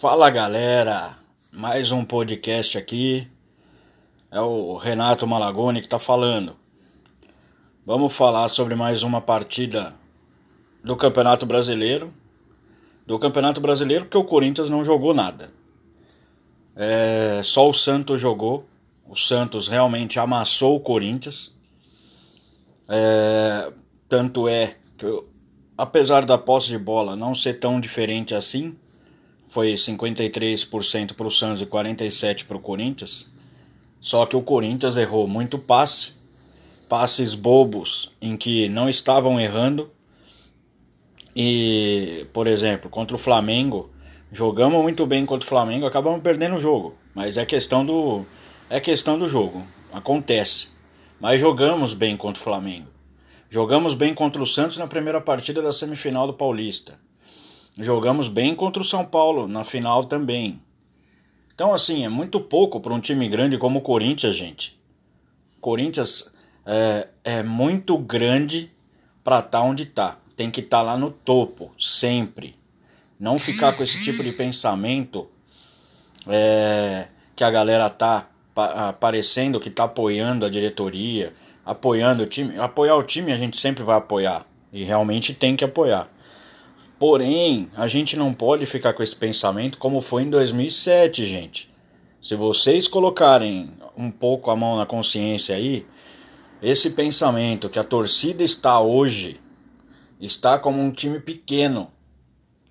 Fala galera, mais um podcast aqui. É o Renato Malagoni que tá falando. Vamos falar sobre mais uma partida do Campeonato Brasileiro. Do Campeonato Brasileiro, porque o Corinthians não jogou nada. É, só o Santos jogou. O Santos realmente amassou o Corinthians. É, tanto é que, apesar da posse de bola não ser tão diferente assim, foi 53% para o Santos e 47% para o Corinthians. Só que o Corinthians errou muito passe, passes bobos em que não estavam errando. E, por exemplo, contra o Flamengo, jogamos muito bem contra o Flamengo, acabamos perdendo o jogo. Mas é questão do é questão do jogo, acontece. Mas jogamos bem contra o Flamengo. Jogamos bem contra o Santos na primeira partida da semifinal do Paulista. Jogamos bem contra o São Paulo na final também. Então, assim, é muito pouco para um time grande como o Corinthians, gente. Corinthians é, é muito grande para estar tá onde está. Tem que estar tá lá no topo, sempre. Não ficar com esse tipo de pensamento é, que a galera tá aparecendo, que tá apoiando a diretoria, apoiando o time. Apoiar o time a gente sempre vai apoiar. E realmente tem que apoiar. Porém, a gente não pode ficar com esse pensamento como foi em 2007, gente. Se vocês colocarem um pouco a mão na consciência aí, esse pensamento que a torcida está hoje está como um time pequeno,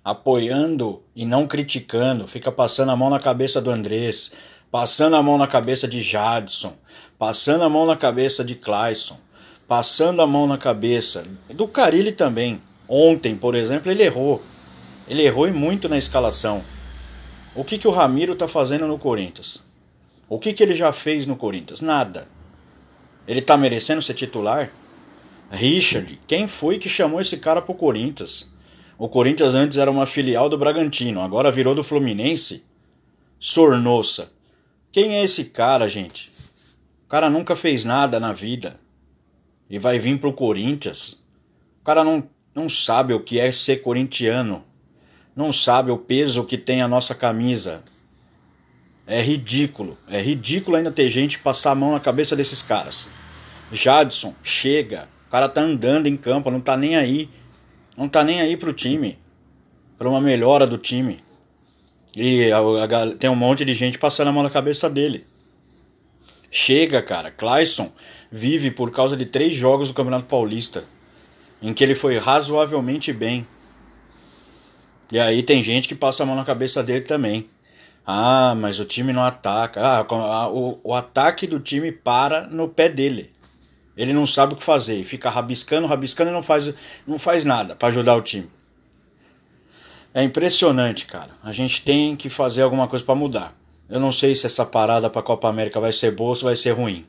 apoiando e não criticando, fica passando a mão na cabeça do Andrés, passando a mão na cabeça de Jadson, passando a mão na cabeça de Clayson, passando a mão na cabeça do Carilli também. Ontem, por exemplo, ele errou. Ele errou e muito na escalação. O que, que o Ramiro está fazendo no Corinthians? O que, que ele já fez no Corinthians? Nada. Ele está merecendo ser titular? Richard, quem foi que chamou esse cara pro Corinthians? O Corinthians antes era uma filial do Bragantino, agora virou do Fluminense? Sornossa. Quem é esse cara, gente? O cara nunca fez nada na vida. E vai vir pro Corinthians. O cara não não sabe o que é ser corintiano, não sabe o peso que tem a nossa camisa. É ridículo, é ridículo ainda ter gente passar a mão na cabeça desses caras. Jadson, chega, o cara tá andando em campo, não tá nem aí, não tá nem aí pro time, para uma melhora do time. E a, a, tem um monte de gente passando a mão na cabeça dele. Chega, cara. Clayson vive por causa de três jogos do Campeonato Paulista em que ele foi razoavelmente bem. E aí tem gente que passa a mão na cabeça dele também. Ah, mas o time não ataca. Ah, o, o ataque do time para no pé dele. Ele não sabe o que fazer. Fica rabiscando, rabiscando e não faz, não faz nada para ajudar o time. É impressionante, cara. A gente tem que fazer alguma coisa para mudar. Eu não sei se essa parada para a Copa América vai ser boa ou se vai ser ruim.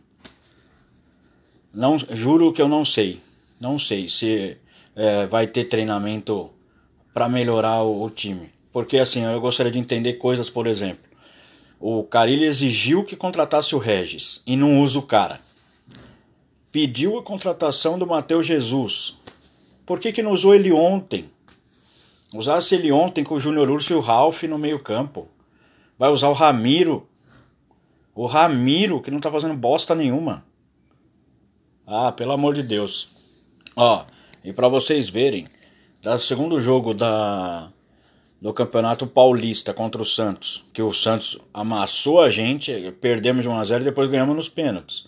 Não, juro que eu não sei. Não sei se é, vai ter treinamento para melhorar o, o, time. Porque assim, eu gostaria de entender coisas, por exemplo. O Carilli exigiu que contratasse o Regis e não usa o cara. Pediu a contratação do Matheus Jesus. Por que, que não usou ele ontem? Usasse ele ontem com o Júnior Urso e o Ralph no meio campo. Vai usar o Ramiro. O Ramiro, que não tá fazendo bosta nenhuma. Ah, pelo amor de Deus. Ó, e para vocês verem, do segundo jogo da do Campeonato Paulista contra o Santos, que o Santos amassou a gente, perdemos de 1 a 0 e depois ganhamos nos pênaltis.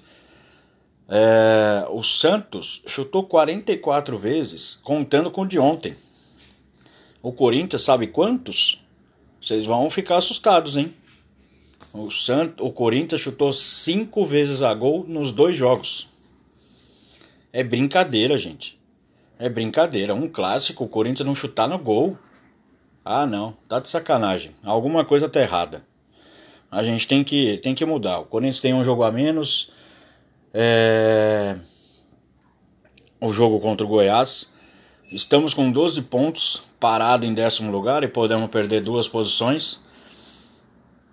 É, o Santos chutou 44 vezes, contando com o de ontem. O Corinthians sabe quantos? Vocês vão ficar assustados, hein? O, Sant... o Corinthians chutou 5 vezes a gol nos dois jogos. É brincadeira, gente. É brincadeira. Um clássico, o Corinthians não chutar no gol. Ah, não. Tá de sacanagem. Alguma coisa tá errada. A gente tem que, tem que mudar. O Corinthians tem um jogo a menos. É... O jogo contra o Goiás. Estamos com 12 pontos, parado em décimo lugar e podemos perder duas posições.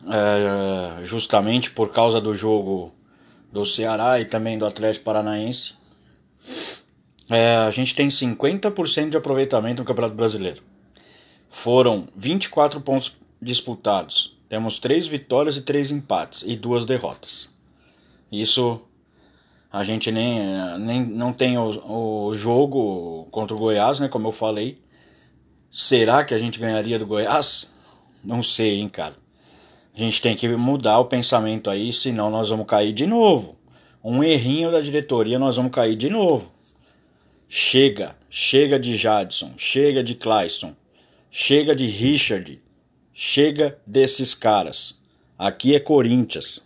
É... Justamente por causa do jogo do Ceará e também do Atlético Paranaense. É, a gente tem 50% de aproveitamento no Campeonato Brasileiro. Foram 24 pontos disputados. Temos três vitórias e três empates e duas derrotas. Isso a gente nem, nem não tem o, o jogo contra o Goiás, né? Como eu falei. Será que a gente ganharia do Goiás? Não sei, hein, cara. A gente tem que mudar o pensamento aí, senão nós vamos cair de novo. Um errinho da diretoria, nós vamos cair de novo. Chega, chega de Jadson, chega de Clayson, chega de Richard, chega desses caras. Aqui é Corinthians.